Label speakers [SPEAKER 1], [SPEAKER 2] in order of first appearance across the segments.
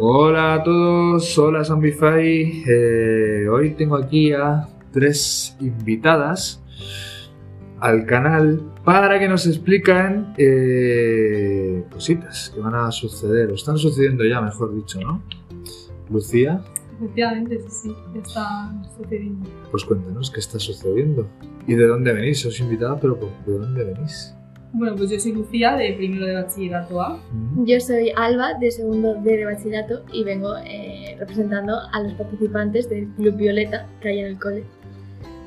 [SPEAKER 1] Hola a todos, hola Zombify. Eh, hoy tengo aquí a tres invitadas al canal para que nos explican eh, cositas que van a suceder, o están sucediendo ya, mejor dicho, ¿no? Lucía,
[SPEAKER 2] Efectivamente, sí, sí, ya está sucediendo.
[SPEAKER 1] pues cuéntanos qué está sucediendo y de dónde venís. Os invitada, pero ¿de dónde venís?
[SPEAKER 2] Bueno, pues yo soy Lucía, de primero de bachillerato A.
[SPEAKER 3] Yo soy Alba, de segundo D de bachillerato, y vengo eh, representando a los participantes del Club Violeta que hay en el cole.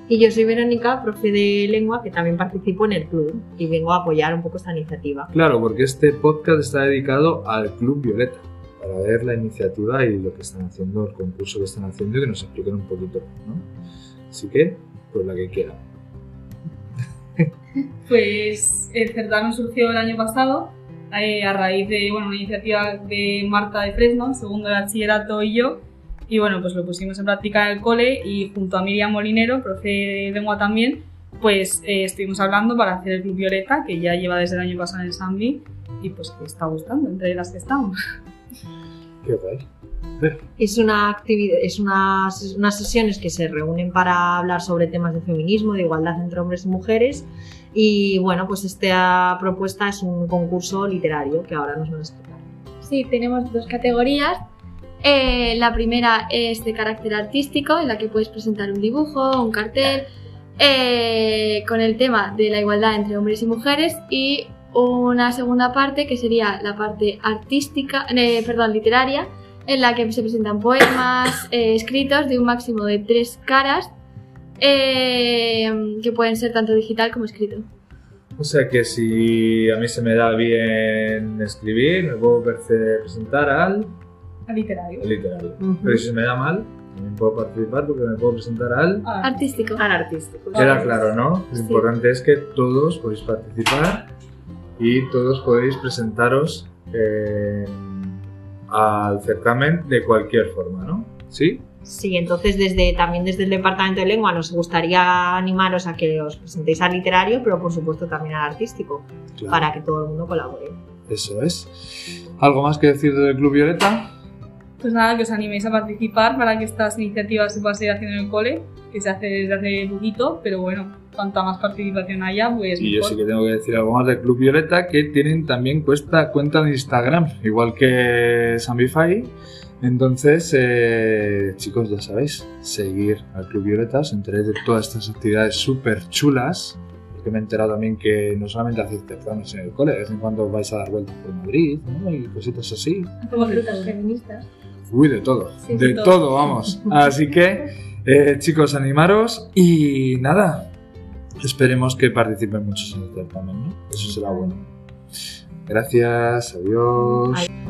[SPEAKER 4] Y yo soy Verónica, profe de lengua, que también participo en el club y vengo a apoyar un poco esta iniciativa.
[SPEAKER 1] Claro, porque este podcast está dedicado al Club Violeta, para ver la iniciativa y lo que están haciendo, el concurso que están haciendo y que nos expliquen un poquito, ¿no? Así que, pues la que quiera.
[SPEAKER 2] Pues el certamen surgió el año pasado eh, a raíz de una iniciativa de Marta de Fresno, segundo de bachillerato y yo. Y bueno, pues lo pusimos en práctica en el cole y junto a Miriam Molinero, profe de lengua también, pues eh, estuvimos hablando para hacer el Club Violeta, que ya lleva desde el año pasado en el Sambi y pues que está gustando entre las que estamos.
[SPEAKER 1] Qué guay.
[SPEAKER 4] Es una actividad, es unas, unas sesiones que se reúnen para hablar sobre temas de feminismo, de igualdad entre hombres y mujeres. Y bueno, pues esta propuesta es un concurso literario que ahora nos van a explicar.
[SPEAKER 3] Sí, tenemos dos categorías. Eh, la primera es de carácter artístico, en la que puedes presentar un dibujo, un cartel, eh, con el tema de la igualdad entre hombres y mujeres. Y una segunda parte que sería la parte artística, eh, perdón, literaria, en la que se presentan poemas eh, escritos de un máximo de tres caras, eh, que pueden ser tanto digital como escrito.
[SPEAKER 1] O sea que si a mí se me da bien escribir, me puedo presentar al,
[SPEAKER 2] Al literario.
[SPEAKER 1] al literario.
[SPEAKER 4] Ujú.
[SPEAKER 1] Pero si se me da mal, también puedo participar porque me puedo presentar al...
[SPEAKER 3] Artístico.
[SPEAKER 4] Al artístico.
[SPEAKER 1] Queda claro, ¿no? Lo
[SPEAKER 3] Sí.
[SPEAKER 1] importante es que todos podéis participar y todos podéis presentaros eh, al certamen de cualquier forma, ¿no? ¿Sí?
[SPEAKER 4] Sí, entonces desde, también desde el Departamento de Lengua nos gustaría animaros a que os presentéis al literario, pero por supuesto también al artístico,
[SPEAKER 1] Claro.
[SPEAKER 4] para que todo el mundo colabore.
[SPEAKER 1] Eso es. ¿Algo más que decir del Club Violeta?
[SPEAKER 2] Pues nada, que os animéis a participar para que estas iniciativas se puedan seguir haciendo en el cole, que se hace desde hace poquito, pero bueno, cuanta más participación haya, pues
[SPEAKER 1] Y yo
[SPEAKER 2] mejor.
[SPEAKER 1] sí que tengo que decir algo más del Club Violeta, que tienen también cuesta, cuenta de Instagram, igual que Sambify. Entonces, eh, chicos, ya sabéis, seguir al Club Violeta, os enteréis de todas estas actividades súper chulas. Porque me he enterado también que no solamente hacéis certámenes en el cole, de vez en cuando vais a dar vueltas por Madrid, ¿no? Y cositas así.
[SPEAKER 3] Hacemos rutas feministas.
[SPEAKER 1] Uy, de todo.
[SPEAKER 3] Sí,
[SPEAKER 1] de
[SPEAKER 2] de
[SPEAKER 1] todo.
[SPEAKER 2] todo.
[SPEAKER 1] vamos. Así que, eh, chicos, animaros y nada. Esperemos que participen muchos en el certamen, ¿no? Eso será bueno. Gracias, adiós.
[SPEAKER 4] Adiós.